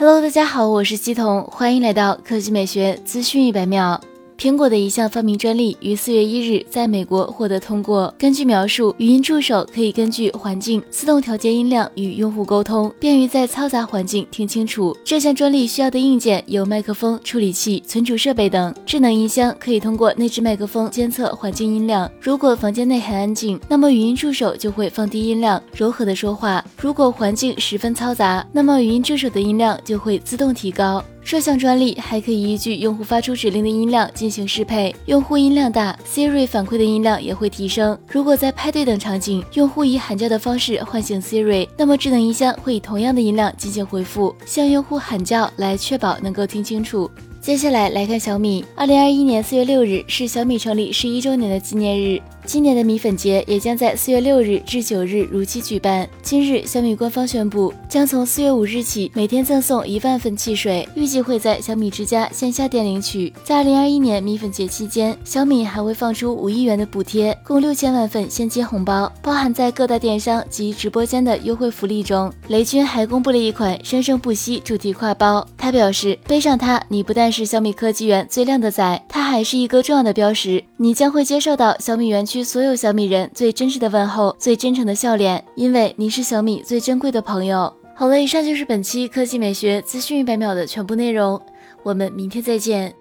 Hello，大家好，我是西彤，欢迎来到科技美学资讯一百秒。苹果的一项发明专利于四月一日在美国获得通过。根据描述，语音助手可以根据环境自动调节音量与用户沟通，便于在嘈杂环境听清楚。这项专利需要的硬件有麦克风、处理器、存储设备等。智能音箱可以通过内置麦克风监测环境音量。如果房间内很安静，那么语音助手就会放低音量，柔和的说话；如果环境十分嘈杂，那么语音助手的音量就会自动提高。这项专利还可以依据用户发出指令的音量进行适配，用户音量大，Siri 反馈的音量也会提升。如果在派对等场景，用户以喊叫的方式唤醒 Siri，那么智能音箱会以同样的音量进行回复，向用户喊叫来确保能够听清楚。接下来来看小米，二零二一年四月六日是小米成立十一周年的纪念日。今年的米粉节也将在四月六日至九日如期举办。今日，小米官方宣布，将从四月五日起每天赠送一万份汽水，预计会在小米之家线下店领取。在二零二一年米粉节期间，小米还会放出五亿元的补贴，共六千万份现金红包，包含在各大电商及直播间的优惠福利中。雷军还公布了一款生生不息主题挎包，他表示，背上它，你不但是小米科技园最靓的仔，它还是一个重要的标识，你将会接受到小米园区。所有小米人最真实的问候，最真诚的笑脸，因为你是小米最珍贵的朋友。好了，以上就是本期科技美学资讯一百秒的全部内容，我们明天再见。